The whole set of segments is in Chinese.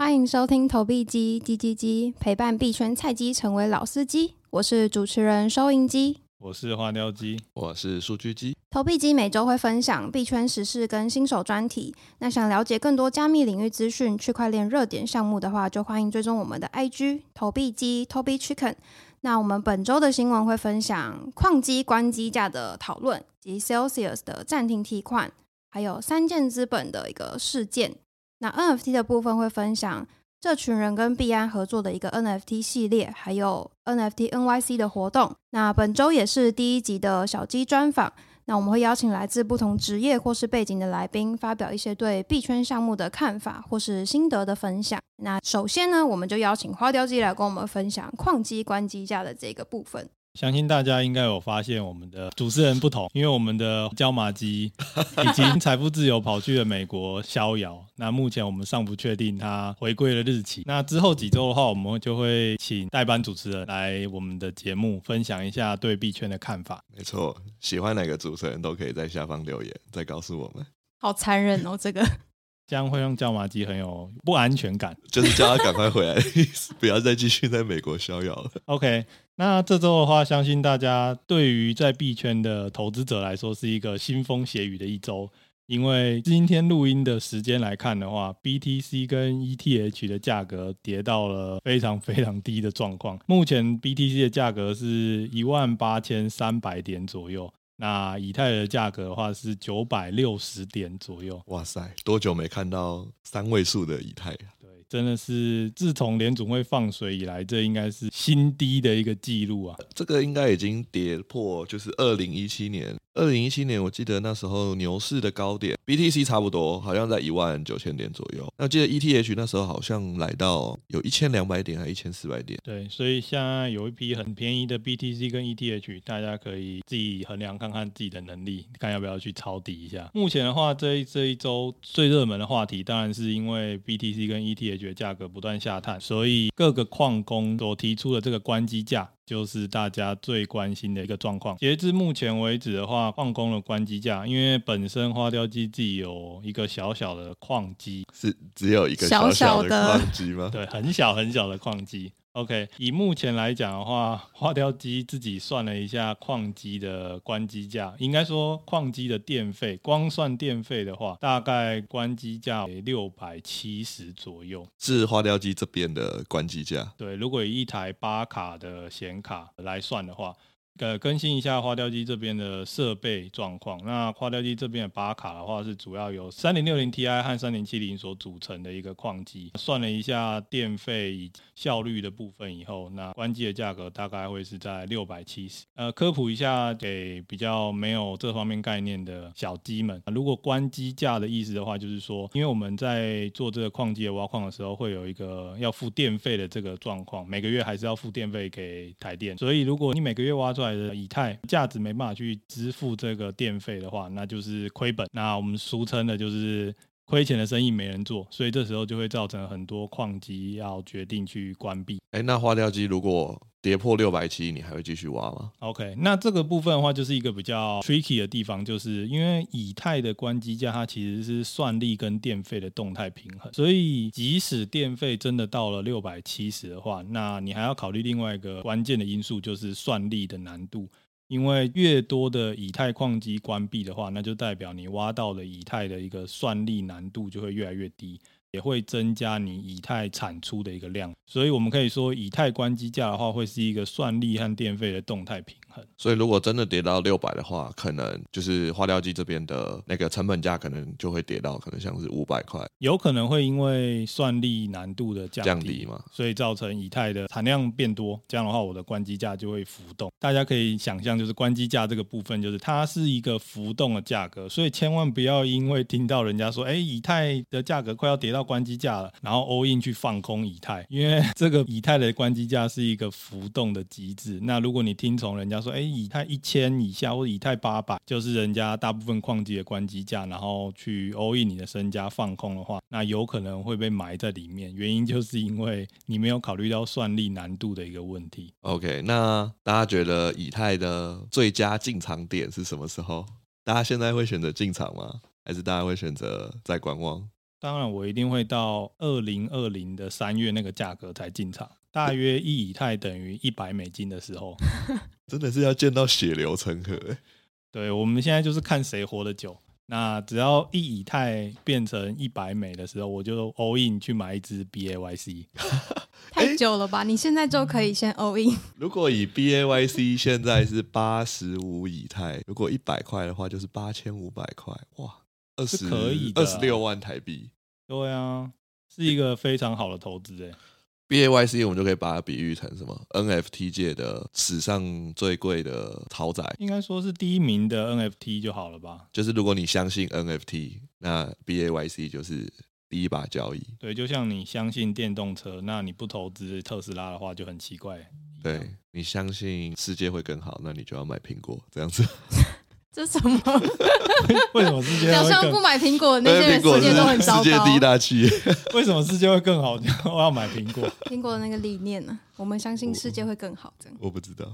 欢迎收听投币机叽叽叽，陪伴币圈菜鸡成为老司机。我是主持人收银机，我是花雕鸡，我是数据机。投币机每周会分享币圈时事跟新手专题。那想了解更多加密领域资讯、区块链热点项目的话，就欢迎追踪我们的 IG 投币机 Toby Chicken。那我们本周的新闻会分享矿机关机价的讨论，及 Celsius 的暂停提款，还有三箭资本的一个事件。那 NFT 的部分会分享这群人跟币安合作的一个 NFT 系列，还有 NFT NYC 的活动。那本周也是第一集的小鸡专访。那我们会邀请来自不同职业或是背景的来宾，发表一些对币圈项目的看法或是心得的分享。那首先呢，我们就邀请花雕鸡来跟我们分享矿机关机价的这个部分。相信大家应该有发现我们的主持人不同，因为我们的椒麻鸡已经 财富自由跑去了美国逍遥。那目前我们尚不确定他回归的日期。那之后几周的话，我们就会请代班主持人来我们的节目分享一下对币圈的看法。没错，喜欢哪个主持人都可以在下方留言，再告诉我们。好残忍哦，这个。这样会让椒麻鸡很有不安全感，就是叫他赶快回来的意思，不要再继续在美国逍遥了。OK，那这周的话，相信大家对于在币圈的投资者来说是一个腥风血雨的一周，因为今天录音的时间来看的话，BTC 跟 ETH 的价格跌到了非常非常低的状况，目前 BTC 的价格是一万八千三百点左右。那以太的价格的话是九百六十点左右。哇塞，多久没看到三位数的以太？对，真的是自从联总会放水以来，这应该是新低的一个记录啊。这个应该已经跌破，就是二零一七年。二零一七年，我记得那时候牛市的高点，BTC 差不多，好像在一万九千点左右。那记得 ETH 那时候好像来到有一千两百点，还一千四百点。对，所以现在有一批很便宜的 BTC 跟 ETH，大家可以自己衡量看看自己的能力，看要不要去抄底一下。目前的话，这一这一周最热门的话题，当然是因为 BTC 跟 ETH 的价格不断下探，所以各个矿工所提出的这个关机价。就是大家最关心的一个状况。截至目前为止的话，矿工的关机价，因为本身花雕机自己有一个小小的矿机，是只有一个小小的矿机吗？对，很小很小的矿机。OK，以目前来讲的话，花雕机自己算了一下矿机的关机价，应该说矿机的电费，光算电费的话，大概关机价为六百七十左右，是花雕机这边的关机价。对，如果以一台八卡的显卡来算的话。呃，更新一下花雕机这边的设备状况。那花雕机这边的拔卡的话，是主要由三零六零 Ti 和三零七零所组成的一个矿机。算了一下电费以效率的部分以后，那关机的价格大概会是在六百七十。呃，科普一下给比较没有这方面概念的小鸡们，如果关机价的意思的话，就是说，因为我们在做这个矿机的挖矿的时候，会有一个要付电费的这个状况，每个月还是要付电费给台电。所以如果你每个月挖出来的以太价值没办法去支付这个电费的话，那就是亏本。那我们俗称的就是亏钱的生意没人做，所以这时候就会造成很多矿机要决定去关闭。哎，那花雕机如果跌破六百七，你还会继续挖吗？OK，那这个部分的话，就是一个比较 tricky 的地方，就是因为以太的关机价它其实是算力跟电费的动态平衡，所以即使电费真的到了六百七十的话，那你还要考虑另外一个关键的因素，就是算力的难度。因为越多的以太矿机关闭的话，那就代表你挖到了以太的一个算力难度就会越来越低。也会增加你以太产出的一个量，所以我们可以说，以太关机价的话，会是一个算力和电费的动态平衡。所以如果真的跌到六百的话，可能就是花雕机这边的那个成本价，可能就会跌到可能像是五百块。有可能会因为算力难度的降低，降低嘛，所以造成以太的产量变多，这样的话，我的关机价就会浮动。大家可以想象，就是关机价这个部分，就是它是一个浮动的价格，所以千万不要因为听到人家说，哎，以太的价格快要跌到。关机价了，然后 all in 去放空以太，因为这个以太的关机价是一个浮动的机制。那如果你听从人家说，哎，以太一千以下或者以太八百，就是人家大部分矿机的关机价，然后去 all in 你的身家放空的话，那有可能会被埋在里面。原因就是因为你没有考虑到算力难度的一个问题。OK，那大家觉得以太的最佳进场点是什么时候？大家现在会选择进场吗？还是大家会选择在观望？当然，我一定会到二零二零的三月那个价格才进场，大约一以太等于一百美金的时候，真的是要见到血流成河。对，我们现在就是看谁活得久。那只要一以太变成一百美的时候，我就 all in 去买一支 BAYC。太久了吧？你现在就可以先 all in。如果以 BAYC 现在是八十五以太，如果一百块的话，就是八千五百块。哇！二十可以二十六万台币，对啊，是一个非常好的投资诶。B A Y C 我们就可以把它比喻成什么？N F T 界的史上最贵的豪宅，应该说是第一名的 N F T 就好了吧？就是如果你相信 N F T，那 B A Y C 就是第一把交易。对，就像你相信电动车，那你不投资特斯拉的话就很奇怪。对，你相信世界会更好，那你就要买苹果这样子。这什么？为什么世界？好像不买苹果的那些人世界都很糟糕。世界第一大企业，为什么世界会更好？我要买苹果。苹果的那个理念呢？我们相信世界会更好。这样我，我不知道。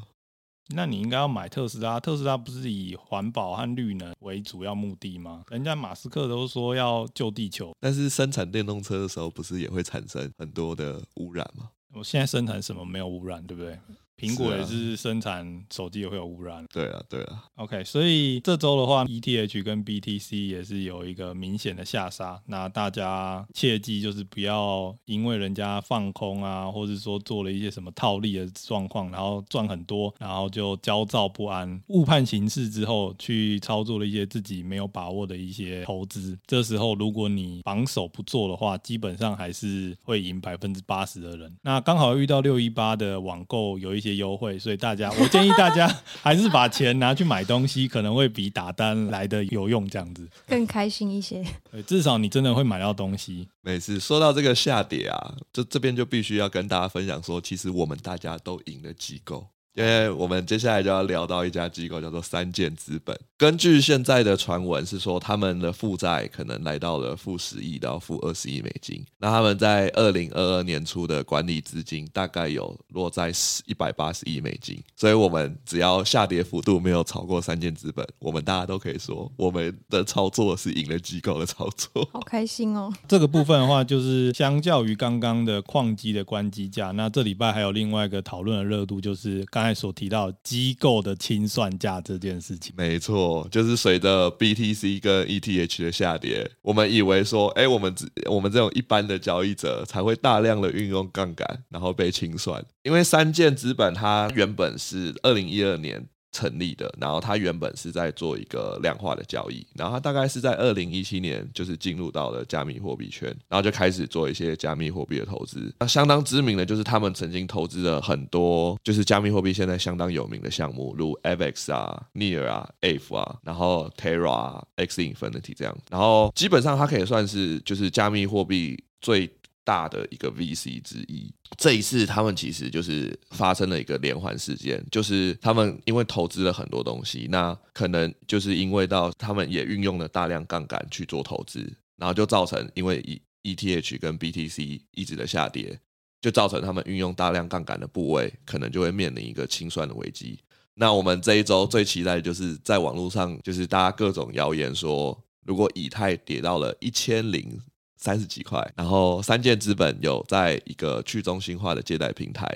那你应该要买特斯拉。特斯拉不是以环保和绿能为主要目的吗？人家马斯克都说要救地球，但是生产电动车的时候，不是也会产生很多的污染吗？我现在生产什么没有污染，对不对？苹果也是生产手机也会有污染。对啊，对啊。OK，所以这周的话，ETH 跟 BTC 也是有一个明显的下杀。那大家切记就是不要因为人家放空啊，或者说做了一些什么套利的状况，然后赚很多，然后就焦躁不安，误判形势之后去操作了一些自己没有把握的一些投资。这时候如果你防守不做的话，基本上还是会赢百分之八十的人。那刚好遇到六一八的网购有一些。优惠，所以大家，我建议大家 还是把钱拿去买东西，可能会比打单来的有用，这样子更开心一些。对，至少你真的会买到东西。每次说到这个下跌啊，就这边就必须要跟大家分享说，其实我们大家都赢了机构。因为我们接下来就要聊到一家机构，叫做三建资本。根据现在的传闻是说，他们的负债可能来到了负十亿到负二十亿美金。那他们在二零二二年初的管理资金大概有落在一百八十亿美金。所以，我们只要下跌幅度没有超过三件资本，我们大家都可以说，我们的操作是赢了机构的操作。好开心哦！这个部分的话，就是相较于刚刚的矿机的关机价，那这礼拜还有另外一个讨论的热度，就是刚。刚才所提到机构的清算价这件事情，没错，哦就是随着 BTC 跟 ETH 的下跌，我们以为说，哎，我们只我们这种一般的交易者才会大量的运用杠杆，然后被清算，因为三箭资本它原本是二零一二年。成立的，然后他原本是在做一个量化的交易，然后他大概是在二零一七年就是进入到了加密货币圈，然后就开始做一些加密货币的投资。那相当知名的就是他们曾经投资了很多就是加密货币现在相当有名的项目，如 AVAX 啊、Near 啊、Aave 啊，然后 Terra 啊、X Infinity 这样，然后基本上它可以算是就是加密货币最。大的一个 VC 之一，这一次他们其实就是发生了一个连环事件，就是他们因为投资了很多东西，那可能就是因为到他们也运用了大量杠杆去做投资，然后就造成因为 EETH 跟 BTC 一直的下跌，就造成他们运用大量杠杆的部位，可能就会面临一个清算的危机。那我们这一周最期待的就是在网络上，就是大家各种谣言说，如果以太跌到了一千零。三十几块，然后三箭资本有在一个去中心化的借贷平台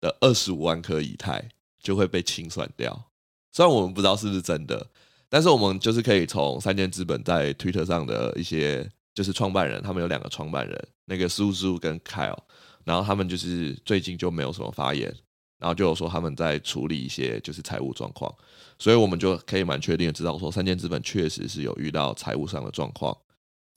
的二十五万颗以太就会被清算掉。虽然我们不知道是不是真的，但是我们就是可以从三箭资本在 Twitter 上的一些就是创办人，他们有两个创办人，那个 Su 跟 Kyle，然后他们就是最近就没有什么发言，然后就有说他们在处理一些就是财务状况，所以我们就可以蛮确定的知道说三箭资本确实是有遇到财务上的状况。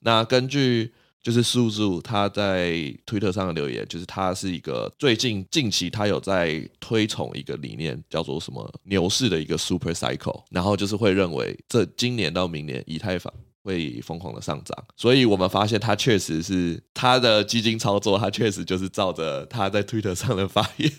那根据就是苏苏他在推特上的留言，就是他是一个最近近期他有在推崇一个理念，叫做什么牛市的一个 super cycle，然后就是会认为这今年到明年以太坊会疯狂的上涨，所以我们发现他确实是他的基金操作，他确实就是照着他在推特上的发言，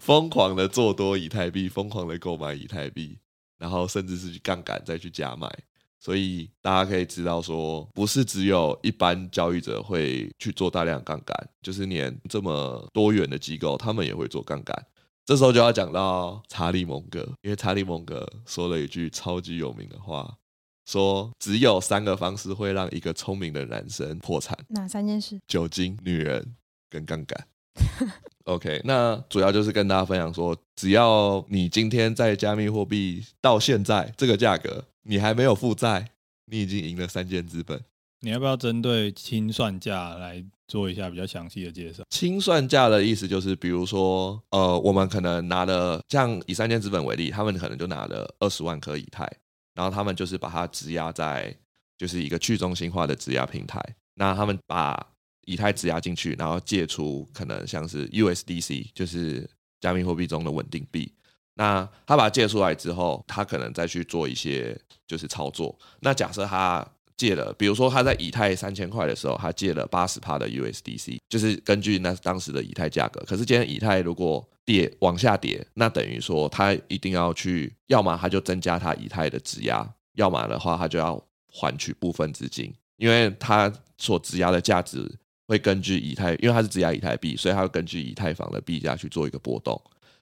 疯狂的做多以太币，疯狂的购买以太币，然后甚至是去杠杆再去加买。所以大家可以知道说，不是只有一般交易者会去做大量杠杆，就是连这么多元的机构，他们也会做杠杆。这时候就要讲到查理蒙格，因为查理蒙格说了一句超级有名的话，说只有三个方式会让一个聪明的男生破产。哪三件事？酒精、女人跟杠杆。OK，那主要就是跟大家分享说，只要你今天在加密货币到现在这个价格，你还没有负债，你已经赢了三件资本。你要不要针对清算价来做一下比较详细的介绍？清算价的意思就是，比如说，呃，我们可能拿了，像以三箭资本为例，他们可能就拿了二十万颗以太，然后他们就是把它质押在就是一个去中心化的质押平台，那他们把以太质押进去，然后借出可能像是 USDC，就是加密货币中的稳定币。那他把它借出来之后，他可能再去做一些就是操作。那假设他借了，比如说他在以太三千块的时候，他借了八十帕的 USDC，就是根据那当时的以太价格。可是今天以太如果跌往下跌，那等于说他一定要去，要么他就增加他以太的质押，要么的话他就要还取部分资金，因为他所质押的价值会根据以太，因为他是质押以太币，所以他会根据以太坊的币价去做一个波动。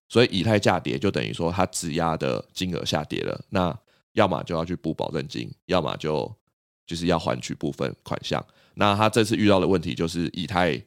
所以以太价跌，就等于说它质押的金额下跌了，那要么就要去补保证金，要么就。就是要还取部分款项，那他这次遇到的问题就是以太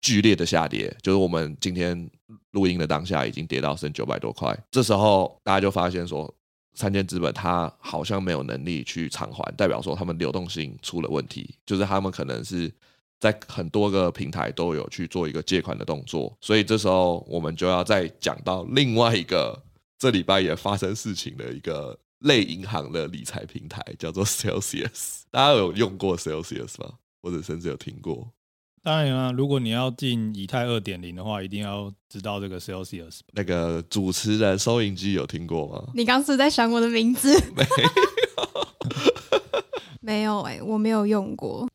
剧烈的下跌，就是我们今天录音的当下已经跌到剩九百多块，这时候大家就发现说，三千资本它好像没有能力去偿还，代表说他们流动性出了问题，就是他们可能是在很多个平台都有去做一个借款的动作，所以这时候我们就要再讲到另外一个这礼拜也发生事情的一个。类银行的理财平台叫做 Celsius，大家有用过 Celsius 吗？或者甚至有听过？当然啊，如果你要进以太二点零的话，一定要知道这个 Celsius。那个主持人收银机有听过吗？你刚是在想我的名字？没有，没有哎、欸，我没有用过。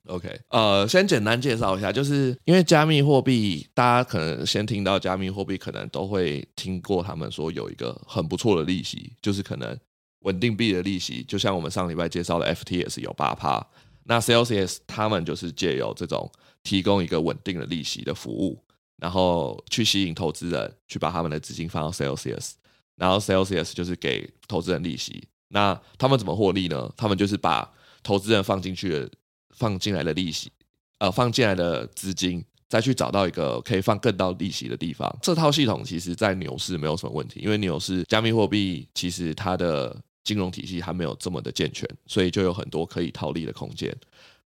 呃，先简单介绍一下，就是因为加密货币，大家可能先听到加密货币，可能都会听过他们说有一个很不错的利息，就是可能。稳定币的利息，就像我们上礼拜介绍的 FTS 有八趴，那 Celsius 他们就是借由这种提供一个稳定的利息的服务，然后去吸引投资人去把他们的资金放到 Celsius，然后 Celsius 就是给投资人利息。那他们怎么获利呢？他们就是把投资人放进去的放进来的利息，呃，放进来的资金，再去找到一个可以放更高利息的地方。这套系统其实在牛市没有什么问题，因为牛市加密货币其实它的金融体系还没有这么的健全，所以就有很多可以套利的空间，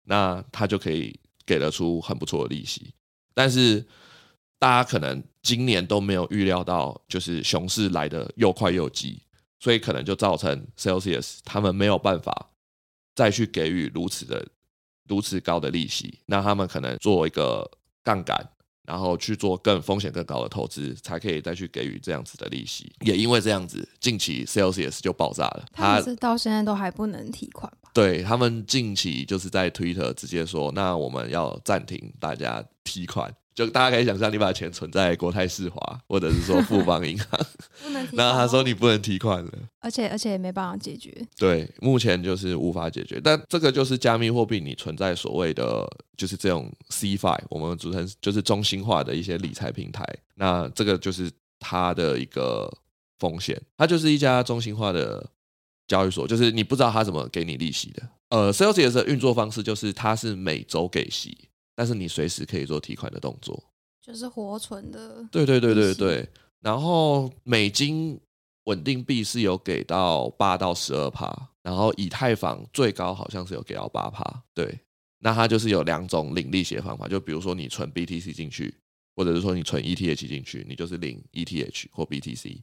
那它就可以给得出很不错的利息。但是大家可能今年都没有预料到，就是熊市来的又快又急，所以可能就造成 Celsius 他们没有办法再去给予如此的如此高的利息，那他们可能做一个杠杆。然后去做更风险更高的投资，才可以再去给予这样子的利息。也因为这样子，近期 Celsius 就爆炸了。他是到现在都还不能提款吧？对，他们近期就是在 Twitter 直接说，那我们要暂停大家提款。就大家可以想象，你把钱存在国泰世华，或者是说富邦银行，不能提。那他说你不能提款了，而且而且也没办法解决。对，目前就是无法解决。但这个就是加密货币，你存在所谓的就是这种 CeFi，我们组成就是中心化的一些理财平台。那这个就是它的一个风险，它就是一家中心化的交易所，就是你不知道它怎么给你利息的。呃，Celsius 的运作方式就是它是每周给息。但是你随时可以做提款的动作，就是活存的。对对对对对。然后美金稳定币是有给到八到十二趴，然后以太坊最高好像是有给到八趴。对，那它就是有两种领利息的方法，就比如说你存 BTC 进去，或者是说你存 ETH 进去，你就是领 ETH 或 BTC，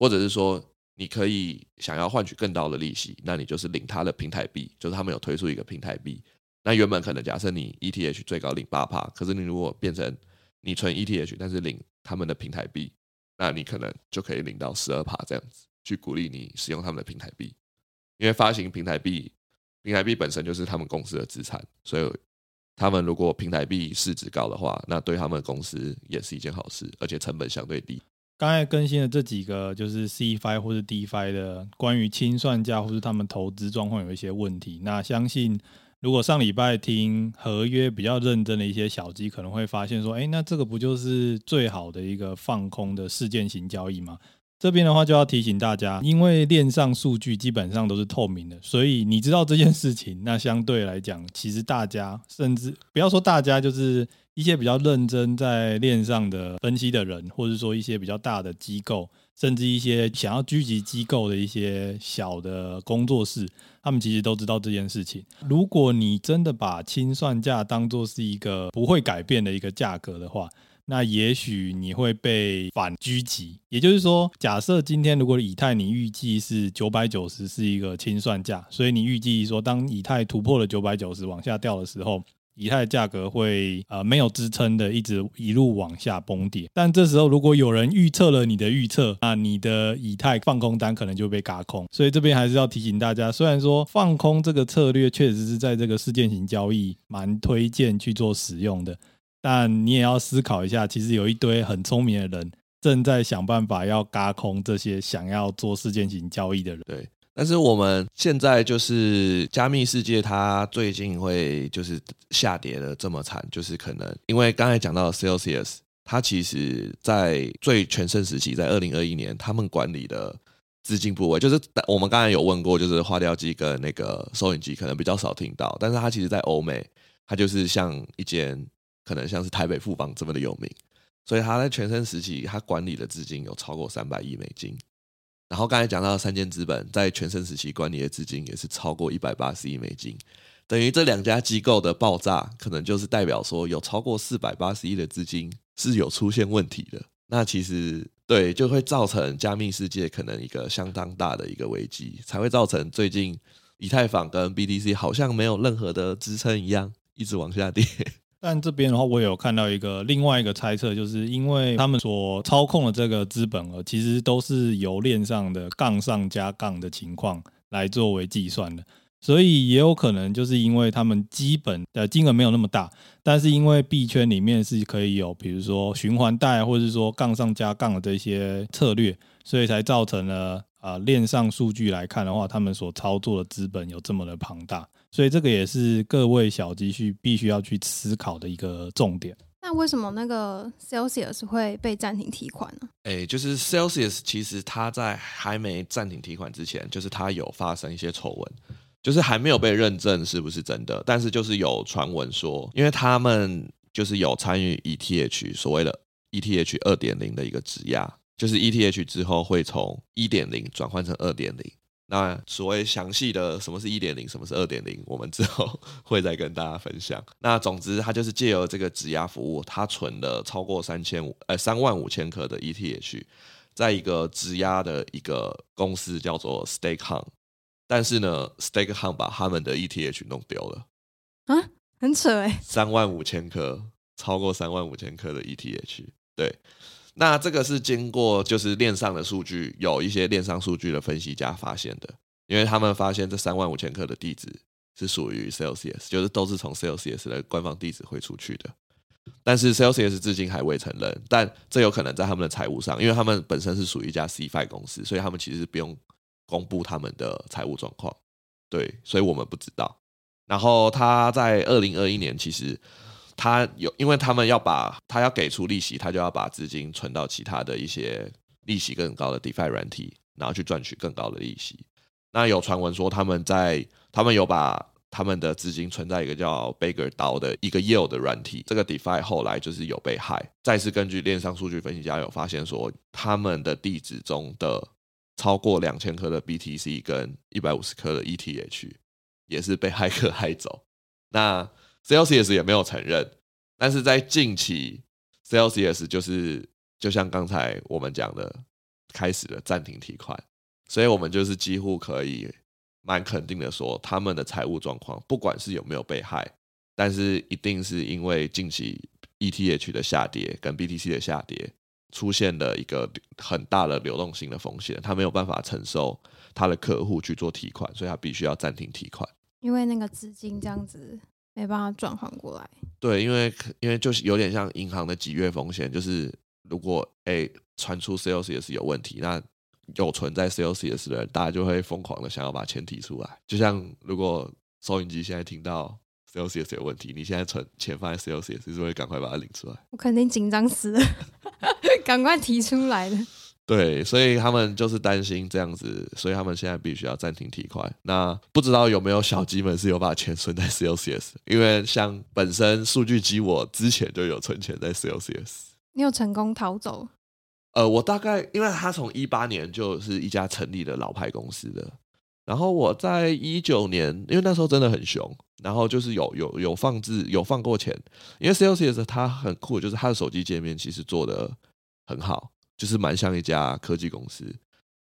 或者是说你可以想要换取更高的利息，那你就是领它的平台币，就是他们有推出一个平台币。那原本可能假设你 ETH 最高领八趴，可是你如果变成你存 ETH，但是领他们的平台币，那你可能就可以领到十二趴这样子，去鼓励你使用他们的平台币，因为发行平台币，平台币本身就是他们公司的资产，所以他们如果平台币市值高的话，那对他们公司也是一件好事，而且成本相对低。刚才更新的这几个就是 Cfi 或是 Dfi 的关于清算价或是他们投资状况有一些问题，那相信。如果上礼拜听合约比较认真的一些小鸡，可能会发现说，哎，那这个不就是最好的一个放空的事件型交易吗？这边的话就要提醒大家，因为链上数据基本上都是透明的，所以你知道这件事情，那相对来讲，其实大家甚至不要说大家，就是一些比较认真在链上的分析的人，或者说一些比较大的机构，甚至一些想要狙击机构的一些小的工作室，他们其实都知道这件事情。如果你真的把清算价当作是一个不会改变的一个价格的话，那也许你会被反狙击，也就是说，假设今天如果以太你预计是九百九十是一个清算价，所以你预计说，当以太突破了九百九十往下掉的时候，以太的价格会呃没有支撑的，一直一路往下崩跌。但这时候如果有人预测了你的预测，那你的以太放空单可能就被嘎空。所以这边还是要提醒大家，虽然说放空这个策略确实是在这个事件型交易蛮推荐去做使用的。但你也要思考一下，其实有一堆很聪明的人正在想办法要嘎空这些想要做事件型交易的人。对，但是我们现在就是加密世界，它最近会就是下跌的这么惨，就是可能因为刚才讲到 Celsius，它其实在最全盛时期，在二零二一年，他们管理的资金部位，就是我们刚才有问过，就是花雕机跟那个收银机，可能比较少听到，但是它其实在欧美，它就是像一间。可能像是台北富邦这么的有名，所以他在全盛时期，他管理的资金有超过三百亿美金。然后刚才讲到三箭资本在全盛时期管理的资金也是超过一百八十亿美金，等于这两家机构的爆炸，可能就是代表说有超过四百八十亿的资金是有出现问题的。那其实对，就会造成加密世界可能一个相当大的一个危机，才会造成最近以太坊跟 BTC 好像没有任何的支撑一样，一直往下跌。但这边的话，我有看到一个另外一个猜测，就是因为他们所操控的这个资本额，其实都是由链上的杠上加杠的情况来作为计算的，所以也有可能就是因为他们基本的金额没有那么大，但是因为币圈里面是可以有，比如说循环贷，或者是说杠上加杠的这些策略，所以才造成了啊链上数据来看的话，他们所操作的资本有这么的庞大。所以这个也是各位小积蓄必须要去思考的一个重点。那为什么那个 Celsius 会被暂停提款呢？哎，就是 Celsius 其实它在还没暂停提款之前，就是它有发生一些丑闻，就是还没有被认证是不是真的，但是就是有传闻说，因为他们就是有参与 ETH 所谓的 ETH 二点零的一个质押，就是 ETH 之后会从一点零转换成二点零。那所谓详细的什么是一点零，什么是二点零，我们之后 会再跟大家分享。那总之，它就是借由这个质押服务，它存了超过三千五呃三万五千颗的 ETH，在一个质押的一个公司叫做 StakeHunt，但是呢，StakeHunt 把他们的 ETH 弄丢了啊，很扯哎，三万五千颗，超过三万五千颗的 ETH，对。那这个是经过就是链上的数据，有一些链上数据的分析家发现的，因为他们发现这三万五千克的地址是属于 Celsius，就是都是从 Celsius 的官方地址汇出去的。但是 Celsius 至今还未承认，但这有可能在他们的财务上，因为他们本身是属于一家 C F I 公司，所以他们其实不用公布他们的财务状况。对，所以我们不知道。然后他在二零二一年其实。他有，因为他们要把他要给出利息，他就要把资金存到其他的一些利息更高的 DeFi 软体，然后去赚取更高的利息。那有传闻说他们在，他们有把他们的资金存在一个叫 Bagger DAO 的一个 Yield 的软体，这个 DeFi 后来就是有被害。再次根据链上数据分析家有发现说，他们的地址中的超过两千颗的 BTC 跟一百五十颗的 ETH 也是被骇客害走。那 Celsius 也没有承认，但是在近期，Celsius 就是就像刚才我们讲的，开始了暂停提款，所以我们就是几乎可以蛮肯定的说，他们的财务状况，不管是有没有被害，但是一定是因为近期 ETH 的下跌跟 BTC 的下跌，出现了一个很大的流动性的风险，他没有办法承受他的客户去做提款，所以他必须要暂停提款，因为那个资金这样子。没办法转换过来，对，因为因为就是有点像银行的挤兑风险，就是如果诶传出 Celsius 有问题，那有存在 Celsius 的人，大家就会疯狂的想要把钱提出来。就像如果收音机现在听到 Celsius 有问题，你现在存钱放在 Celsius，是不是会赶快把它领出来？我肯定紧张死了，赶快提出来的。对，所以他们就是担心这样子，所以他们现在必须要暂停提款。那不知道有没有小鸡们是有把钱存在 COCS？因为像本身数据机，我之前就有存钱在 COCS。你有成功逃走？呃，我大概因为他从一八年就是一家成立的老牌公司的，然后我在一九年，因为那时候真的很熊，然后就是有有有放置有放过钱，因为 COCS 它很酷，就是它的手机界面其实做的很好。就是蛮像一家科技公司，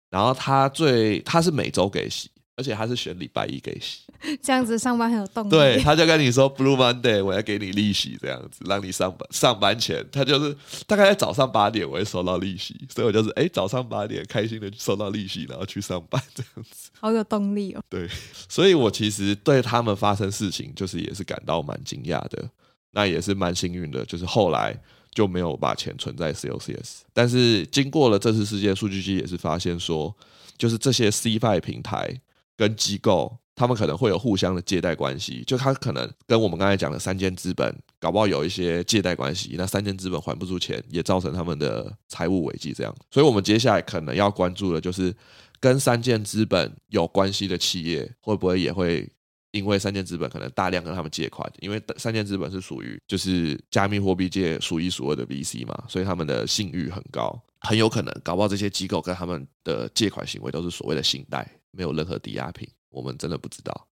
然后他最他是每周给息，而且他是选礼拜一给息，这样子上班很有动力。对，他就跟你说 Blue Monday，我要给你利息，这样子让你上班上班前，他就是大概在早上八点我会收到利息，所以我就是哎早上八点开心的收到利息，然后去上班这样子，好有动力哦。对，所以我其实对他们发生事情，就是也是感到蛮惊讶的，那也是蛮幸运的，就是后来。就没有把钱存在 COCS，但是经过了这次事件，数据机也是发现说，就是这些 CFI 平台跟机构，他们可能会有互相的借贷关系，就他可能跟我们刚才讲的三间资本，搞不好有一些借贷关系，那三间资本还不出钱，也造成他们的财务危机。这样，所以我们接下来可能要关注的就是跟三箭资本有关系的企业，会不会也会。因为三箭资本可能大量跟他们借款，因为三箭资本是属于就是加密货币界数一数二的 VC 嘛，所以他们的信誉很高，很有可能搞不好这些机构跟他们的借款行为都是所谓的信贷，没有任何抵押品，我们真的不知道，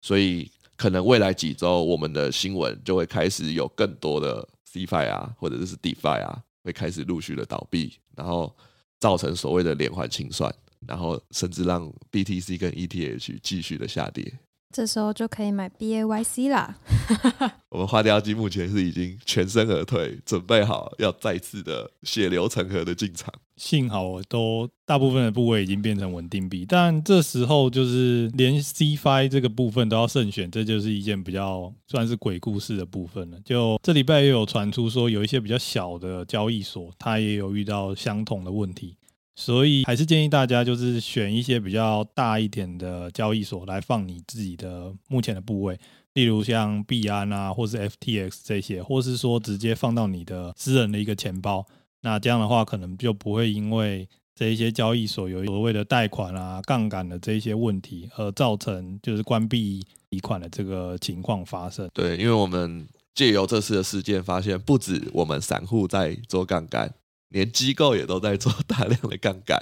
所以可能未来几周我们的新闻就会开始有更多的 CFI 啊，或者是 DeFi 啊，会开始陆续的倒闭，然后造成所谓的连环清算，然后甚至让 BTC 跟 ETH 继续的下跌。这时候就可以买 BAYC 啦。我们花雕鸡目前是已经全身而退，准备好要再次的血流成河的进场。幸好我都大部分的部位已经变成稳定币，但这时候就是连 CFI 这个部分都要慎选，这就是一件比较算是鬼故事的部分了。就这礼拜也有传出说，有一些比较小的交易所，它也有遇到相同的问题。所以还是建议大家就是选一些比较大一点的交易所来放你自己的目前的部位，例如像币安啊，或是 FTX 这些，或是说直接放到你的私人的一个钱包。那这样的话，可能就不会因为这一些交易所有所谓的贷款啊、杠杆的这一些问题，而造成就是关闭提款的这个情况发生。对，因为我们借由这次的事件，发现不止我们散户在做杠杆。连机构也都在做大量的杠杆，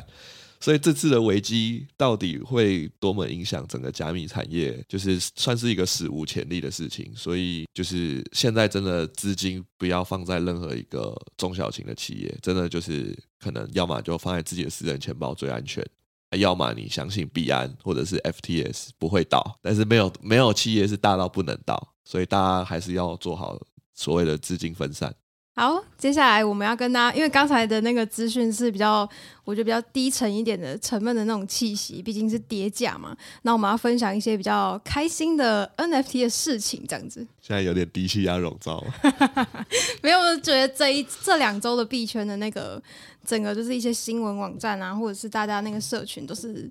所以这次的危机到底会多么影响整个加密产业，就是算是一个史无前例的事情。所以就是现在真的资金不要放在任何一个中小型的企业，真的就是可能要么就放在自己的私人钱包最安全，要么你相信币安或者是 FTS 不会倒，但是没有没有企业是大到不能倒，所以大家还是要做好所谓的资金分散。好，接下来我们要跟大家，因为刚才的那个资讯是比较，我觉得比较低沉一点的沉闷的那种气息，毕竟是跌价嘛。那我们要分享一些比较开心的 NFT 的事情，这样子。现在有点低气压笼罩。没有，我觉得这一这两周的币圈的那个整个就是一些新闻网站啊，或者是大家那个社群，都是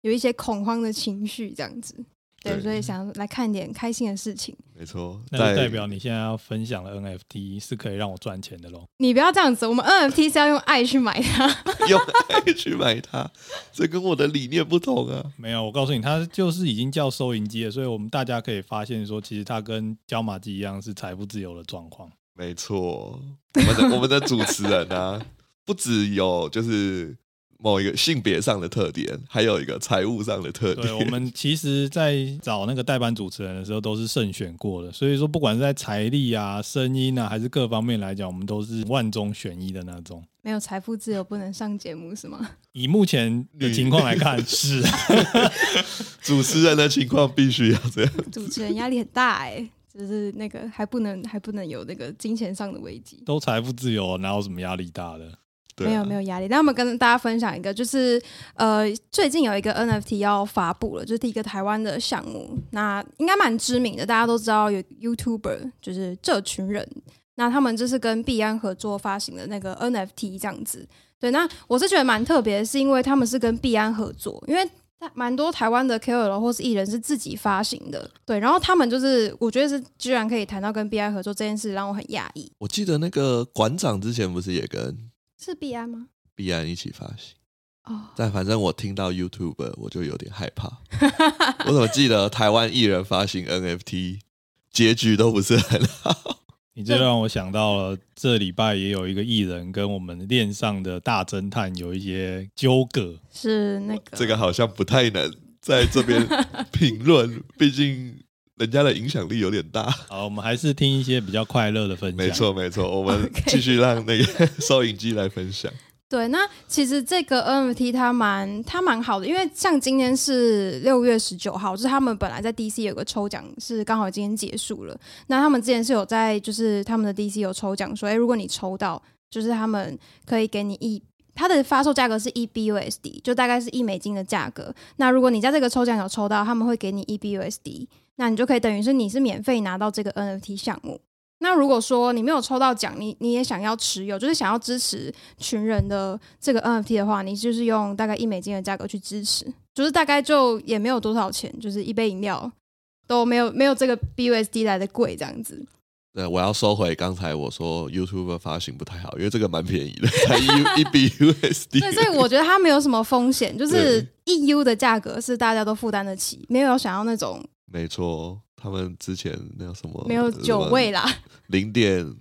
有一些恐慌的情绪，这样子。对，所以想来看点开心的事情。没错，那就代表你现在要分享的 NFT 是可以让我赚钱的喽。你不要这样子，我们 NFT 是要用爱去买它，用爱去买它，这跟我的理念不同啊。没有，我告诉你，它就是已经叫收银机了，所以我们大家可以发现说，其实它跟椒麻鸡一样是财富自由的状况。没错，我们的我们的主持人啊，不只有就是。某一个性别上的特点，还有一个财务上的特点。对，我们其实，在找那个代班主持人的时候，都是慎选过的。所以说，不管是在财力啊、声音啊，还是各方面来讲，我们都是万中选一的那种。没有财富自由不能上节目是吗？以目前的情况来看，是 主持人的情况必须要这样。主持人压力很大哎、欸，就是那个还不能还不能有那个金钱上的危机。都财富自由，哪有什么压力大的？啊、没有没有压力，那我们跟大家分享一个，就是呃，最近有一个 NFT 要发布了，就是第一个台湾的项目，那应该蛮知名的，大家都知道有 YouTuber，就是这群人，那他们就是跟币安合作发行的那个 NFT 这样子。对，那我是觉得蛮特别的，是因为他们是跟币安合作，因为蛮多台湾的 KOL 或是艺人是自己发行的，对，然后他们就是我觉得是居然可以谈到跟币安合作这件事，让我很讶异。我记得那个馆长之前不是也跟。是币安吗？币安一起发行。哦，但反正我听到 YouTube，我就有点害怕。我怎么记得台湾艺人发行 NFT 结局都不是很好？你这让我想到了，这礼拜也有一个艺人跟我们链上的大侦探有一些纠葛。是那个，这个好像不太能在这边评论，毕竟人家的影响力有点大。好，我们还是听一些比较快乐的分享。没错，没错，我们继续让那个 收音机来分享。对，那其实这个 NFT 它蛮它蛮好的，因为像今天是六月十九号，就是他们本来在 DC 有个抽奖，是刚好今天结束了。那他们之前是有在就是他们的 DC 有抽奖，说哎，如果你抽到，就是他们可以给你一，它的发售价格是一 BUSD，就大概是一美金的价格。那如果你在这个抽奖有抽到，他们会给你一 BUSD，那你就可以等于是你是免费拿到这个 NFT 项目。那如果说你没有抽到奖，你你也想要持有，就是想要支持群人的这个 NFT 的话，你就是用大概一美金的价格去支持，就是大概就也没有多少钱，就是一杯饮料都没有没有这个 BUSD 来的贵这样子。对，我要收回刚才我说 YouTube 发行不太好，因为这个蛮便宜的，才一一 BUSD。对，所以我觉得它没有什么风险，就是 EU 的价格是大家都负担得起，没有想要那种。没错。他们之前那叫什么？没有九位啦，零点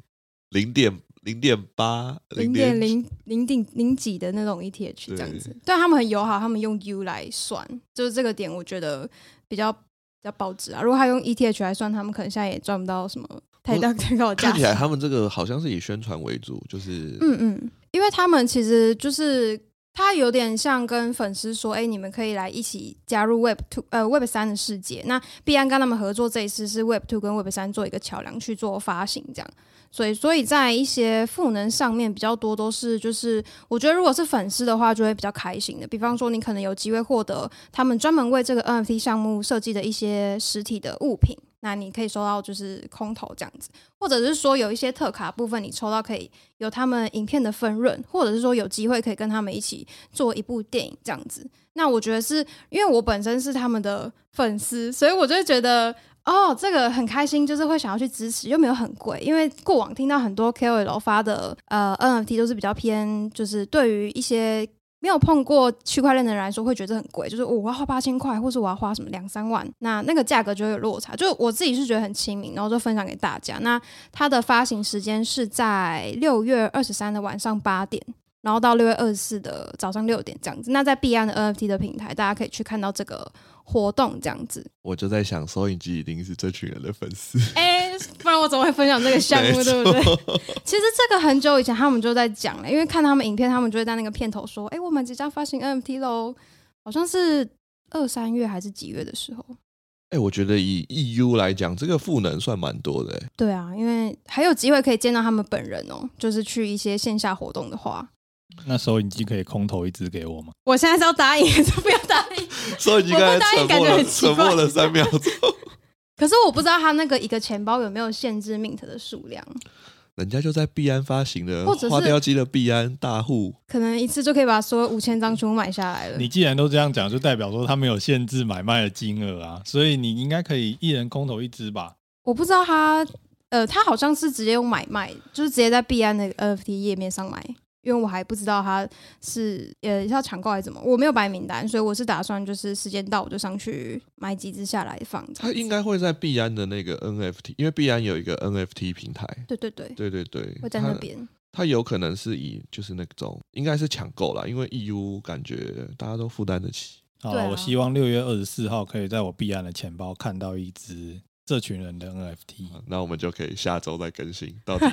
零点零点八，零点零零点零几的那种 ETH 这样子。对他们很友好，他们用 U 来算，就是这个点我觉得比较比较保值啊。如果他用 ETH 来算，他们可能现在也赚不到什么太大太高价。看起来他们这个好像是以宣传为主，就是嗯嗯，因为他们其实就是。他有点像跟粉丝说：“哎，你们可以来一起加入 Web Two 呃 Web 三的世界。”那必安跟他们合作这一次是 Web Two 跟 Web 三做一个桥梁去做发行，这样。所以，所以在一些赋能上面比较多都是就是，我觉得如果是粉丝的话，就会比较开心的。比方说，你可能有机会获得他们专门为这个 NFT 项目设计的一些实体的物品。那你可以收到就是空投这样子，或者是说有一些特卡部分你抽到可以有他们影片的分润，或者是说有机会可以跟他们一起做一部电影这样子。那我觉得是因为我本身是他们的粉丝，所以我就觉得哦，这个很开心，就是会想要去支持，又没有很贵。因为过往听到很多 KOL 发的呃 NFT 都是比较偏，就是对于一些。没有碰过区块链的人来说，会觉得很贵，就是我要花八千块，或是我要花什么两三万，那那个价格就会有落差。就我自己是觉得很亲民，然后就分享给大家。那它的发行时间是在六月二十三的晚上八点，然后到六月二十四的早上六点这样子。那在币安的 NFT 的平台，大家可以去看到这个。活动这样子，我就在想，收音机一定是这群人的粉丝。哎、欸，不然我怎么会分享这个项目，对不对？其实这个很久以前他们就在讲了，因为看他们影片，他们就会在那个片头说：“哎、欸，我们即将发行 NFT 喽。”好像是二三月还是几月的时候。哎、欸，我觉得以 EU 来讲，这个赋能算蛮多的。对啊，因为还有机会可以见到他们本人哦，就是去一些线下活动的话。那收音机可以空投一支给我吗？我现在是要答应还是不要答应？收音机刚才沉默了，沉默了三秒钟。可是我不知道他那个一个钱包有没有限制 mint 的数量。人家就在币安发行的，或者是花雕鸡的币安大户，可能一次就可以把所有五千张全部买下来了。你既然都这样讲，就代表说他没有限制买卖的金额啊，所以你应该可以一人空投一支吧？我不知道他，呃，他好像是直接用买卖，就是直接在币安的 NFT 页面上买。因为我还不知道他是呃要抢购还是怎么，我没有白名单，所以我是打算就是时间到我就上去买几只下来放。他应该会在币安的那个 NFT，因为币安有一个 NFT 平台。对对对对对对，会在那边。他有可能是以就是那种应该是抢购啦，因为 EU 感觉大家都负担得起。好，我希望六月二十四号可以在我币安的钱包看到一只。这群人的 NFT，那我们就可以下周再更新。到底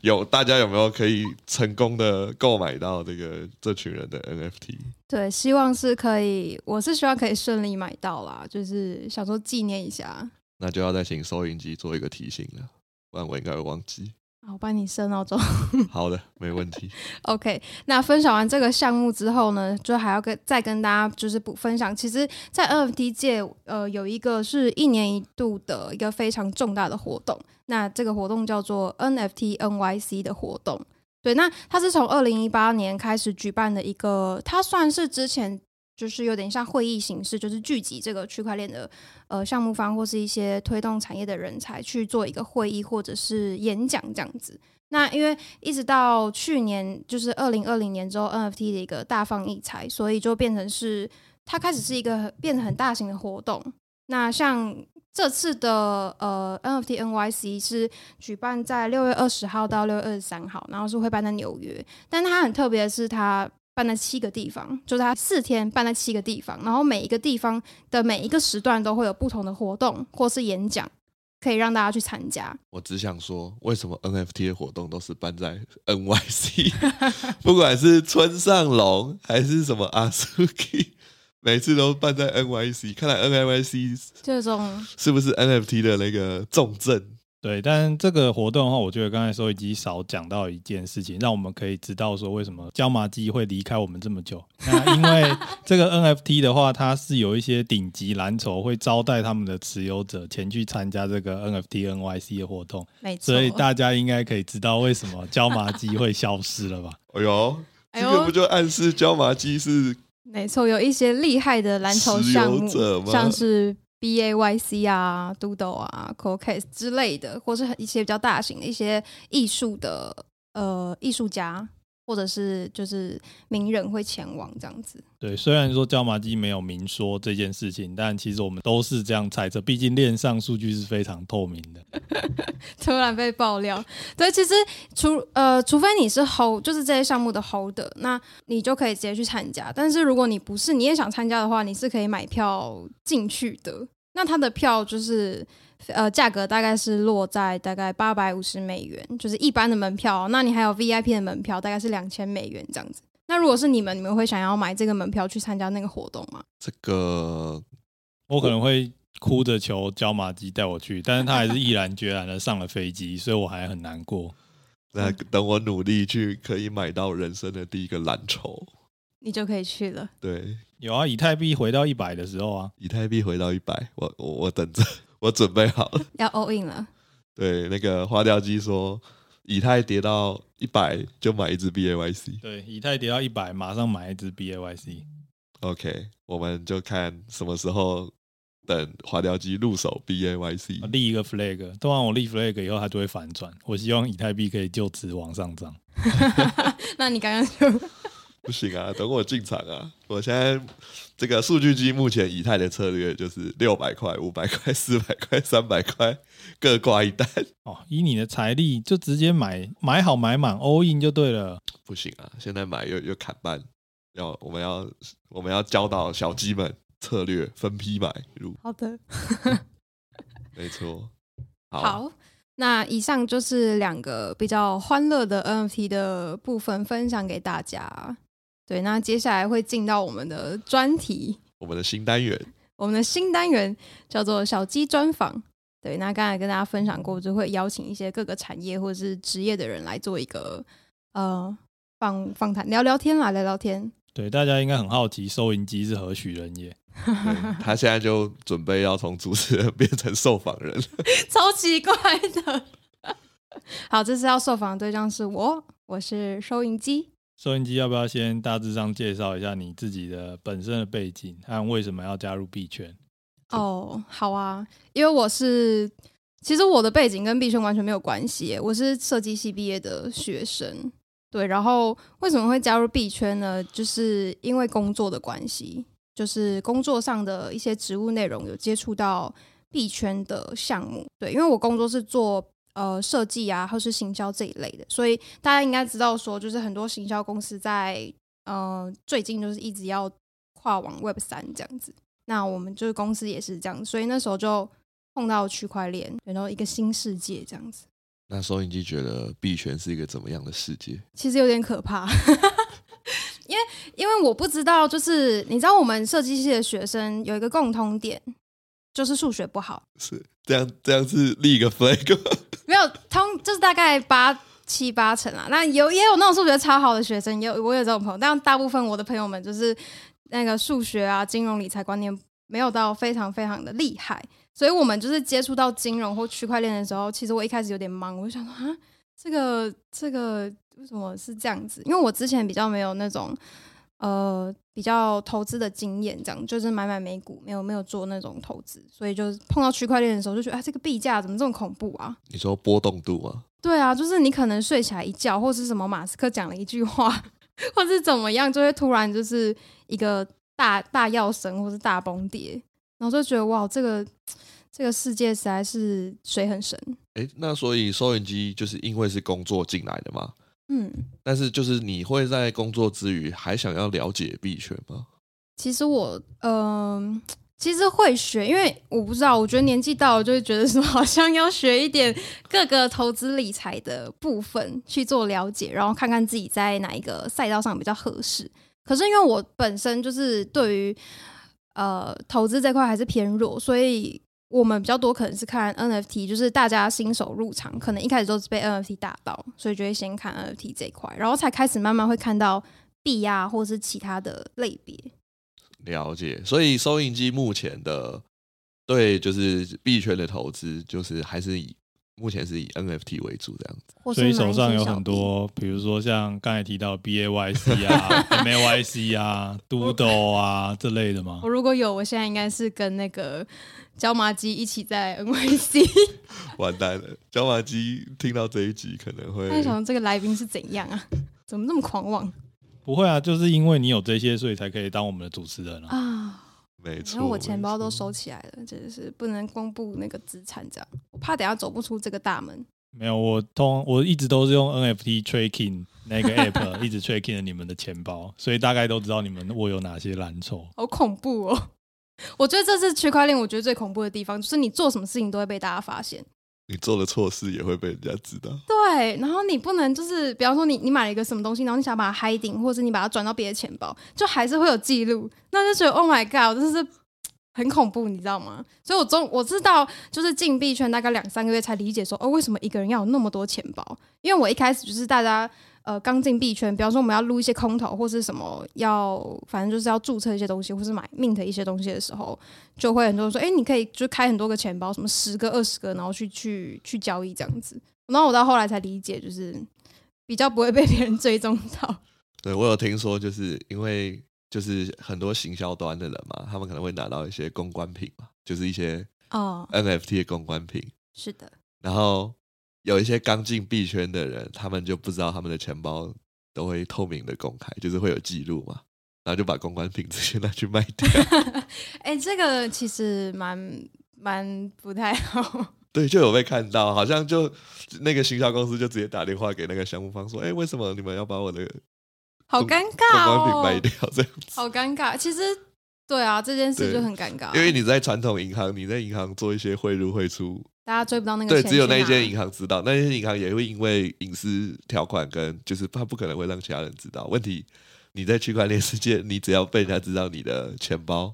有大家有没有可以成功的购买到这个这群人的 NFT？对，希望是可以，我是希望可以顺利买到啦，就是想说纪念一下。那就要再请收音机做一个提醒了，不然我应该会忘记。我帮你设闹钟。好的，没问题。OK，那分享完这个项目之后呢，就还要跟再跟大家就是补分享。其实，在 NFT 界，呃，有一个是一年一度的一个非常重大的活动。那这个活动叫做 NFT NYC 的活动。对，那它是从二零一八年开始举办的一个，它算是之前就是有点像会议形式，就是聚集这个区块链的呃项目方或是一些推动产业的人才去做一个会议或者是演讲这样子。那因为一直到去年，就是二零二零年之后，NFT 的一个大放异彩，所以就变成是它开始是一个变得很大型的活动。那像这次的呃 NFT NYC 是举办在六月二十号到六月二十三号，然后是会办在纽约。但它很特别的是，它办了七个地方，就是他四天办了七个地方，然后每一个地方的每一个时段都会有不同的活动或是演讲。可以让大家去参加。我只想说，为什么 NFT 的活动都是办在 NYC？不管是村上隆还是什么 Azuki，每次都办在 NYC。看来 NYC 这种是不是 NFT 的那个重镇？对，但这个活动的话，我觉得刚才收音机少讲到一件事情，让我们可以知道说为什么椒麻鸡会离开我们这么久。那因为 这个 NFT 的话，它是有一些顶级蓝筹会招待他们的持有者前去参加这个 NFT NYC 的活动，没错。所以大家应该可以知道为什么椒麻鸡会消失了吧？哎呦，这个不就暗示椒麻鸡是？没错，有一些厉害的蓝筹项目，像是。B A Y C 啊，Doodle 啊，CoolCase 之类的，或是一些比较大型的一些艺术的呃艺术家，或者是就是名人会前往这样子。对，虽然说椒麻鸡没有明说这件事情，但其实我们都是这样猜测。毕竟链上数据是非常透明的。突然被爆料，对，其实除呃，除非你是 hold，就是这些项目的 holder，那你就可以直接去参加。但是如果你不是，你也想参加的话，你是可以买票进去的。那他的票就是呃，价格大概是落在大概八百五十美元，就是一般的门票。那你还有 VIP 的门票，大概是两千美元这样子。那如果是你们，你们会想要买这个门票去参加那个活动吗？这个我可能会哭着求椒麻鸡带我去，但是他还是毅然决然的上了飞机，所以我还很难过。那等我努力去，可以买到人生的第一个蓝筹，你就可以去了。对，有啊，以太币回到一百的时候啊，以太币回到一百，我我我等着，我准备好了，要 all in 了。对，那个花雕鸡说。以太跌到一百就买一支 BAYC，对，以太跌到一百马上买一支 BAYC。OK，我们就看什么时候等花雕机入手 BAYC，立一个 flag。当然我立 flag 以后它就会反转。我希望以太币可以就此往上涨。那你刚刚就。不行啊，等我进场啊！我现在这个数据机目前以太的策略就是六百块、五百块、四百块、三百块各挂一单。哦，以你的财力就直接买买好买满 all in 就对了。不行啊，现在买又又砍半，要我们要我们要教导小鸡们策略，分批买入。好的，没错。好，好，那以上就是两个比较欢乐的 NFT 的部分，分享给大家。对，那接下来会进到我们的专题，我们的新单元，我们的新单元叫做小鸡专访。对，那刚才跟大家分享过，就会邀请一些各个产业或者是职业的人来做一个呃访访谈，聊聊天啦，聊聊天。对，大家应该很好奇，收银机是何许人也？他现在就准备要从主持人变成受访人，超奇怪的。好，这次要受访的对象是我，我是收银机。收音机要不要先大致上介绍一下你自己的本身的背景和为什么要加入币圈？哦，好啊，因为我是其实我的背景跟币圈完全没有关系，我是设计系毕业的学生，对，然后为什么会加入币圈呢？就是因为工作的关系，就是工作上的一些职务内容有接触到币圈的项目，对，因为我工作是做。呃，设计啊，或是行销这一类的，所以大家应该知道说，就是很多行销公司在呃最近就是一直要跨往 Web 三这样子。那我们就是公司也是这样，所以那时候就碰到区块链，然后一个新世界这样子。那收音机觉得币圈是一个怎么样的世界？其实有点可怕，因为因为我不知道，就是你知道我们设计系的学生有一个共通点。就是数学不好，是这样，这样是立一个 flag，没有通，就是大概八七八成啊。那有也有那种数学超好的学生，也有我有这种朋友，但大部分我的朋友们就是那个数学啊、金融理财观念没有到非常非常的厉害。所以我们就是接触到金融或区块链的时候，其实我一开始有点懵，我就想说啊，这个这个为什么是这样子？因为我之前比较没有那种呃。比较投资的经验，这样就是买买美股，没有没有做那种投资，所以就是碰到区块链的时候，就觉得啊，这个币价怎么这么恐怖啊？你说波动度啊？对啊，就是你可能睡起来一觉，或是什么马斯克讲了一句话，或是怎么样，就会突然就是一个大大药神，或是大崩跌，然后就觉得哇，这个这个世界实在是水很深。哎，那所以收银机就是因为是工作进来的吗？嗯，但是就是你会在工作之余还想要了解币圈吗？其实我嗯、呃，其实会学，因为我不知道，我觉得年纪到了就会觉得说，好像要学一点各个投资理财的部分去做了解，然后看看自己在哪一个赛道上比较合适。可是因为我本身就是对于呃投资这块还是偏弱，所以。我们比较多可能是看 NFT，就是大家新手入场，可能一开始都是被 NFT 打到，所以就会先看 NFT 这一块，然后才开始慢慢会看到币啊，或是其他的类别。了解，所以收银机目前的对就是币圈的投资，就是还是以目前是以 NFT 为主这样子。所以手上有很多，比如说像刚才提到 BAYC 啊、MAYC 啊、Doodle 啊这类的吗？我如果有，我现在应该是跟那个。椒麻鸡一起在 NYC，完蛋了！椒麻鸡听到这一集可能会，他想这个来宾是怎样啊？怎么那么狂妄？不会啊，就是因为你有这些，所以才可以当我们的主持人啊。啊没错，因为我钱包都收起来了，就是不能公布那个资产，这样我怕等下走不出这个大门。没有，我通我一直都是用 NFT tracking 那个 app 一直 tracking 你们的钱包，所以大概都知道你们握有哪些蓝筹。好恐怖哦！我觉得这是区块链，我觉得最恐怖的地方，就是你做什么事情都会被大家发现，你做了错事也会被人家知道。对，然后你不能就是，比方说你你买了一个什么东西，然后你想把它 hiding，或者你把它转到别的钱包，就还是会有记录，那就觉得 Oh my God，真是很恐怖，你知道吗？所以我中我知道，就是禁币圈大概两三个月才理解说，哦，为什么一个人要有那么多钱包？因为我一开始就是大家。呃，刚进币圈，比方说我们要撸一些空投，或是什么要，反正就是要注册一些东西，或是买 mint 一些东西的时候，就会很多人说，哎、欸，你可以就开很多个钱包，什么十个、二十个，然后去去去交易这样子。然后我到后来才理解，就是比较不会被别人追踪到。对，我有听说，就是因为就是很多行销端的人嘛，他们可能会拿到一些公关品嘛，就是一些哦 NFT 的公关品。是的。然后。有一些刚进币圈的人，他们就不知道他们的钱包都会透明的公开，就是会有记录嘛，然后就把公关品直接拿去卖掉。哎、欸，这个其实蛮蛮不太好。对，就有被看到，好像就那个行销公司就直接打电话给那个项目方说：“哎、欸，为什么你们要把我的好尴尬公关品卖掉？这样子好尴尬。”其实，对啊，这件事就很尴尬，因为你在传统银行，你在银行做一些汇入汇出。大家追不到那个钱，对，只有那一间银行知道，那间银行也会因为隐私条款跟就是他不可能会让其他人知道。问题你在区块链世界，你只要被人家知道你的钱包，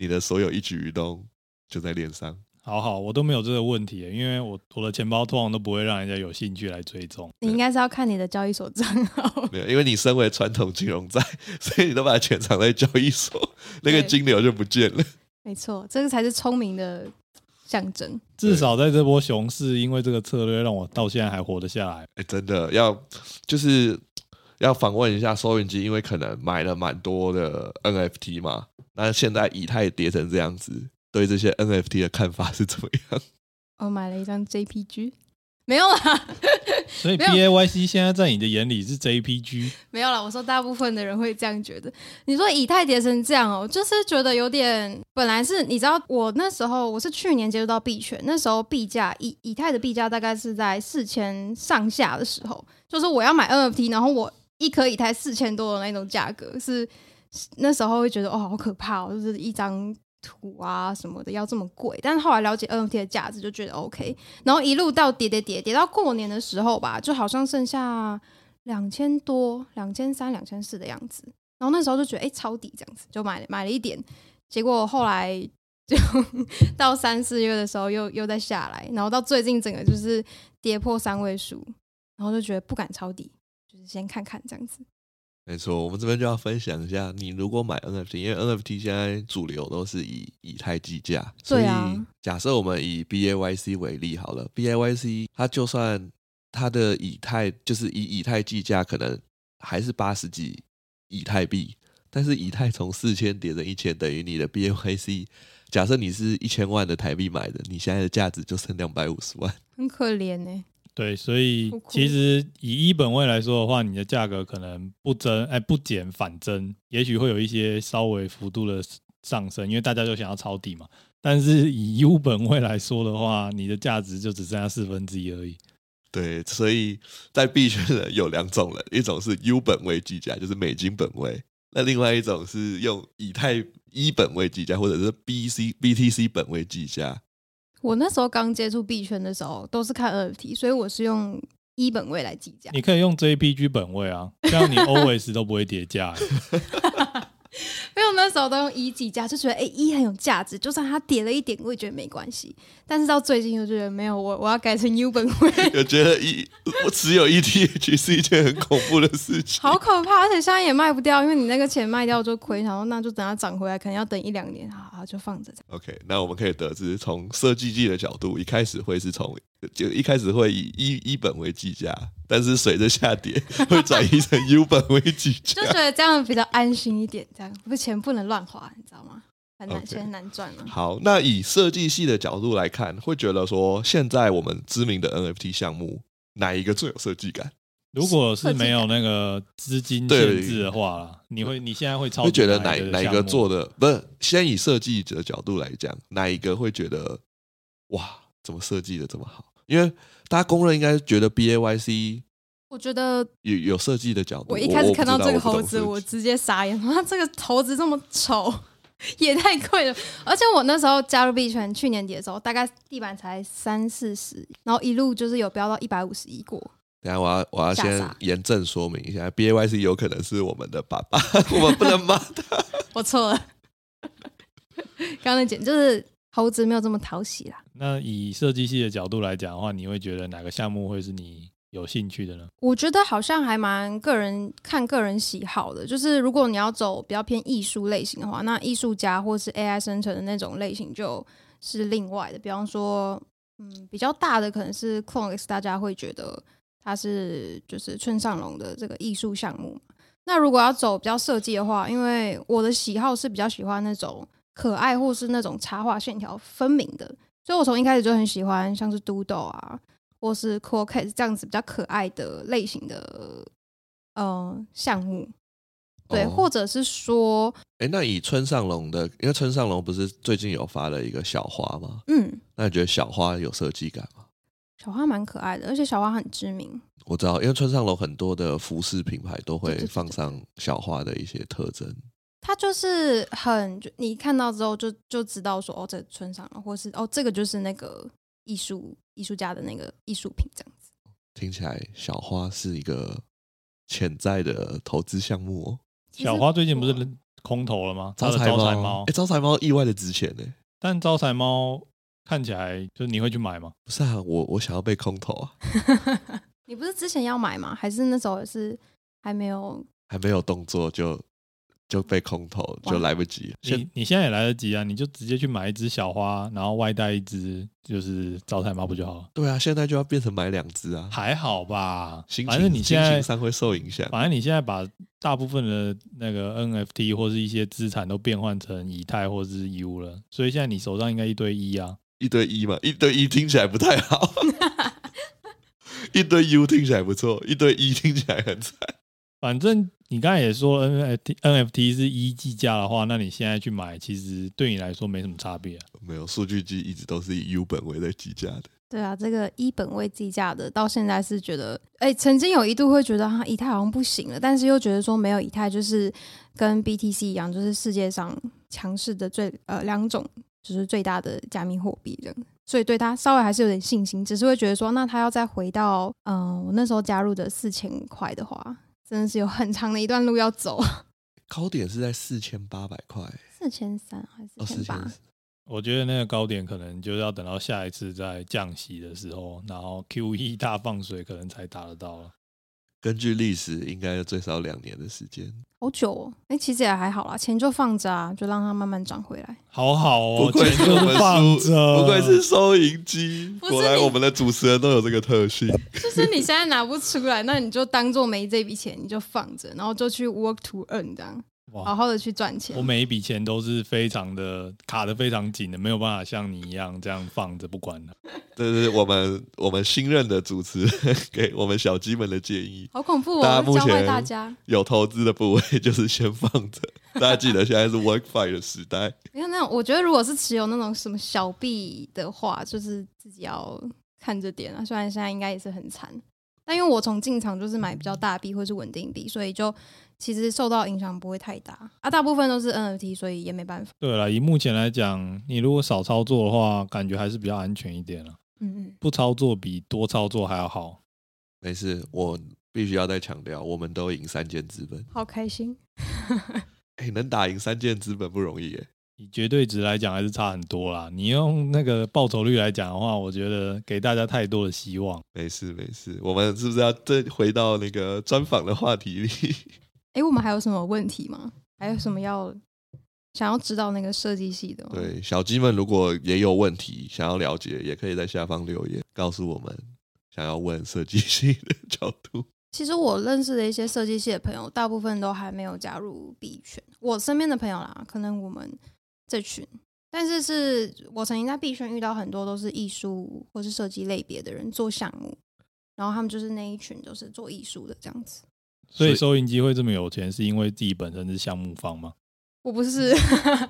你的所有一举一动就在链上。好好，我都没有这个问题，因为我我的钱包通常都不会让人家有兴趣来追踪。你应该是要看你的交易所账号，没有，因为你身为传统金融债，所以你都把钱藏在交易所，那个金流就不见了。没错，这个才是聪明的。象征，至少在这波熊市，因为这个策略让我到现在还活得下来。哎，真的要就是要访问一下收银机，因为可能买了蛮多的 NFT 嘛。那现在以太跌成这样子，对这些 NFT 的看法是怎么样？我买了一张 JPG。没有啦，所以 B A Y C 现在在你的眼里是 J P G。没有啦，我说大部分的人会这样觉得。你说以太跌成这样哦，就是觉得有点。本来是你知道，我那时候我是去年接触到币圈，那时候币价以以太的币价大概是在四千上下的时候，就是我要买 N F T，然后我一颗以太四千多的那种价格，是那时候会觉得哦，好可怕哦，就是一张。土啊什么的要这么贵，但是后来了解 NFT 的价值，就觉得 OK。然后一路到跌跌跌跌到过年的时候吧，就好像剩下两千多、两千三、两千四的样子。然后那时候就觉得哎、抄底这样子，就买了买了一点。结果后来就 到三四月的时候又又再下来，然后到最近整个就是跌破三位数，然后就觉得不敢抄底，就是先看看这样子。没错，我们这边就要分享一下，你如果买 NFT，因为 NFT 现在主流都是以以太计价，所以假设我们以 BAYC 为例好了，BAYC 它就算它的以太就是以以太计价，可能还是八十几以太币，但是以太从四千跌成一千，等于你的 BAYC，假设你是一千万的台币买的，你现在的价值就剩两百五十万，很可怜呢、欸。对，所以其实以一本位来说的话，你的价格可能不增哎不减反增，也许会有一些稍微幅度的上升，因为大家就想要抄底嘛。但是以 U 本位来说的话，你的价值就只剩下四分之一而已。对，所以在币圈的有两种人，一种是 U 本位计价，就是美金本位。那另外一种是用以太一本位计价，或者是 BC BTC 本位计价。我那时候刚接触币圈的时候，都是看 NFT，所以我是用一本位来计价。你可以用 JPG 本位啊，这样你 always 都不会跌价。没有，那时候都用一计价，就觉得哎一很有价值，就算它跌了一点，我也觉得没关系。但是到最近，就觉得没有，我我要改成 U 本位。我觉得一我持有 ETH 是一件很恐怖的事情，好可怕，而且现在也卖不掉，因为你那个钱卖掉就亏，然后那就等它涨回来，可能要等一两年，好好就放着。OK，那我们可以得知，从设计季的角度，一开始会是从就一开始会以一一本为计价，但是随着下跌会转移成 U 本为计价，就觉得这样比较安心一点，这样不钱不能乱花，你知道吗？很难，钱难赚了。好，那以设计系的角度来看，会觉得说，现在我们知名的 NFT 项目哪一个最有设计感？如果是没有那个资金限制的话，你会你现在会超会觉得哪哪一个做的不是？先以设计者的角度来讲，哪一个会觉得哇，怎么设计的这么好？因为大家公认应该觉得 BAYC，我觉得有有设计的角度。我一开始看到这个猴子，我，我直接傻眼，哇，这个猴子这么丑，也太贵了。而且我那时候加入币圈，去年底的时候，大概地板才三四十，然后一路就是有飙到一百五十一过。等下我要我要先严正说明一下，B A Y 是有可能是我们的爸爸，我们不能骂他。我错了，刚刚那简就是。猴子没有这么讨喜啦。那以设计系的角度来讲的话，你会觉得哪个项目会是你有兴趣的呢？我觉得好像还蛮个人看个人喜好的。就是如果你要走比较偏艺术类型的话，那艺术家或是 AI 生成的那种类型就是另外的。比方说，嗯，比较大的可能是 CloneX，大家会觉得它是就是村上隆的这个艺术项目。那如果要走比较设计的话，因为我的喜好是比较喜欢那种。可爱或是那种插画线条分明的，所以我从一开始就很喜欢像是 Doodle 啊，或是 Cool Cats 这样子比较可爱的类型的呃项目，对，哦、或者是说，哎、欸，那以村上隆的，因为村上隆不是最近有发了一个小花吗？嗯，那你觉得小花有设计感吗？小花蛮可爱的，而且小花很知名。我知道，因为村上隆很多的服饰品牌都会放上小花的一些特征。它就是很，你看到之后就就知道说，哦，这村上了，或是哦，这个就是那个艺术艺术家的那个艺术品这样子。听起来小花是一个潜在的投资项目哦。小花最近不是空投了吗？招财猫，哎，招财猫意外的值钱呢。但招财猫看起来就是你会去买吗？不是啊，我我想要被空投啊。你不是之前要买吗？还是那时候是还没有还没有动作就？就被空投，就来不及。你你现在也来得及啊！你就直接去买一只小花，然后外带一只，就是招财猫不就好了？对啊，现在就要变成买两只啊！还好吧，心反正你现在心情上会受影响。反正你现在把大部分的那个 NFT 或是一些资产都变换成以太或是 U 了，所以现在你手上应该一堆一啊，一堆一嘛，一堆一听起来不太好，一堆 U 听起来不错，一堆一听起来很惨。反正你刚才也说 NFT NFT 是一计价的话，那你现在去买，其实对你来说没什么差别啊。没有，数据机一直都是以 U 本位在计价的。对啊，这个一本位计价的，到现在是觉得，哎，曾经有一度会觉得哈，以太好像不行了，但是又觉得说没有以太就是跟 BTC 一样，就是世界上强势的最呃两种，就是最大的加密货币的，所以对它稍微还是有点信心，只是会觉得说，那它要再回到嗯、呃，我那时候加入的四千块的话。真的是有很长的一段路要走，高点是在四千八百块，四千三还是四千八？我觉得那个高点可能就是要等到下一次在降息的时候，然后 QE 大放水，可能才达得到了。根据历史，应该有最少两年的时间，好久哦。哎、欸，其实也还好啦，钱就放着啊，就让它慢慢涨回来。好好哦，不愧是我们放着，不愧是收银机。果然我们的主持人都有这个特性。就是你现在拿不出来，那你就当做没这笔钱，你就放着，然后就去 work to earn 这样。哇好好的去赚钱。我每一笔钱都是非常的卡的非常紧的，没有办法像你一样这样放着不管的。这是我们我们新任的主持人给我们小鸡们的建议。好恐怖哦！大家目前教大家 有投资的部位就是先放着。大家记得现在是 WorkFi 的时代。你看那种，我觉得如果是持有那种什么小币的话，就是自己要看着点啊。虽然现在应该也是很惨，但因为我从进场就是买比较大币或是稳定币，所以就其实受到影响不会太大啊。大部分都是 NFT，所以也没办法。对了，以目前来讲，你如果少操作的话，感觉还是比较安全一点了。嗯嗯，不操作比多操作还要好。没事，我必须要再强调，我们都赢三件资本，好开心。哎，能打赢三件资本不容易耶。以绝对值来讲，还是差很多啦。你用那个报酬率来讲的话，我觉得给大家太多的希望。没事没事，我们是不是要再回到那个专访的话题里？哎，我们还有什么问题吗？还有什么要想要知道那个设计系的吗？对，小鸡们如果也有问题想要了解，也可以在下方留言告诉我们，想要问设计系的角度。其实我认识的一些设计系的朋友，大部分都还没有加入币圈。我身边的朋友啦，可能我们这群，但是是我曾经在币圈遇到很多都是艺术或是设计类别的人做项目，然后他们就是那一群都是做艺术的这样子。所以收银机会这么有钱，是因为自己本身是项目方吗？我不是，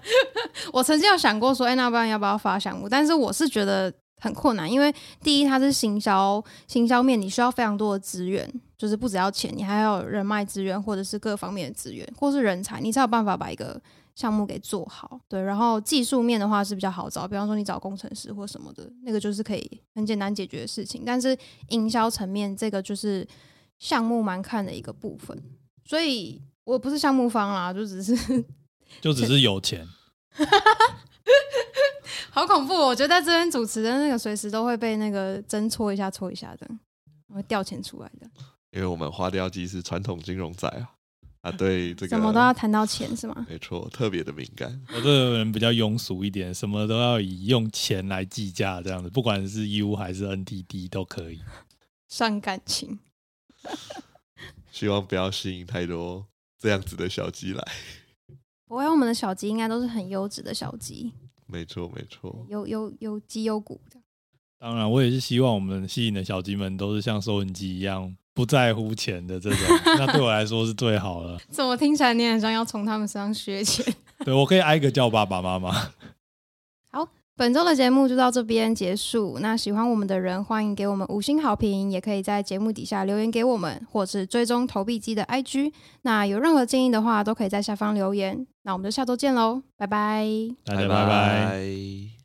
我曾经有想过说，哎，那不然要不要发项目？但是我是觉得。很困难，因为第一，它是行销，行销面你需要非常多的资源，就是不只要钱，你还要有人脉资源，或者是各方面的资源，或是人才，你才有办法把一个项目给做好。对，然后技术面的话是比较好找，比方说你找工程师或什么的，那个就是可以很简单解决的事情。但是营销层面，这个就是项目蛮看的一个部分，所以我不是项目方啦，就只是 就只是有钱。好恐怖！我觉得在这边主持的那个随时都会被那个针戳一下、戳一下的，会掉钱出来的。因为我们花雕鸡是传统金融仔啊，啊，对这个什么都要谈到钱是吗？没错，特别的敏感。我这个人比较庸俗一点，什么都要以用钱来计价，这样子，不管是 U 还是 NTD 都可以。伤感情。希望不要吸引太多这样子的小鸡来。不会，我们的小鸡应该都是很优质的小鸡。没错，没错，有有有鸡有骨的。当然，我也是希望我们吸引的小鸡们都是像收银机一样不在乎钱的这种，那对我来说是最好了。怎么听起来你很像要从他们身上学钱？对，我可以挨个叫爸爸妈妈。好，本周的节目就到这边结束。那喜欢我们的人，欢迎给我们五星好评，也可以在节目底下留言给我们，或是追踪投币机的 IG。那有任何建议的话，都可以在下方留言。那我们就下周见喽，拜拜，大家拜拜。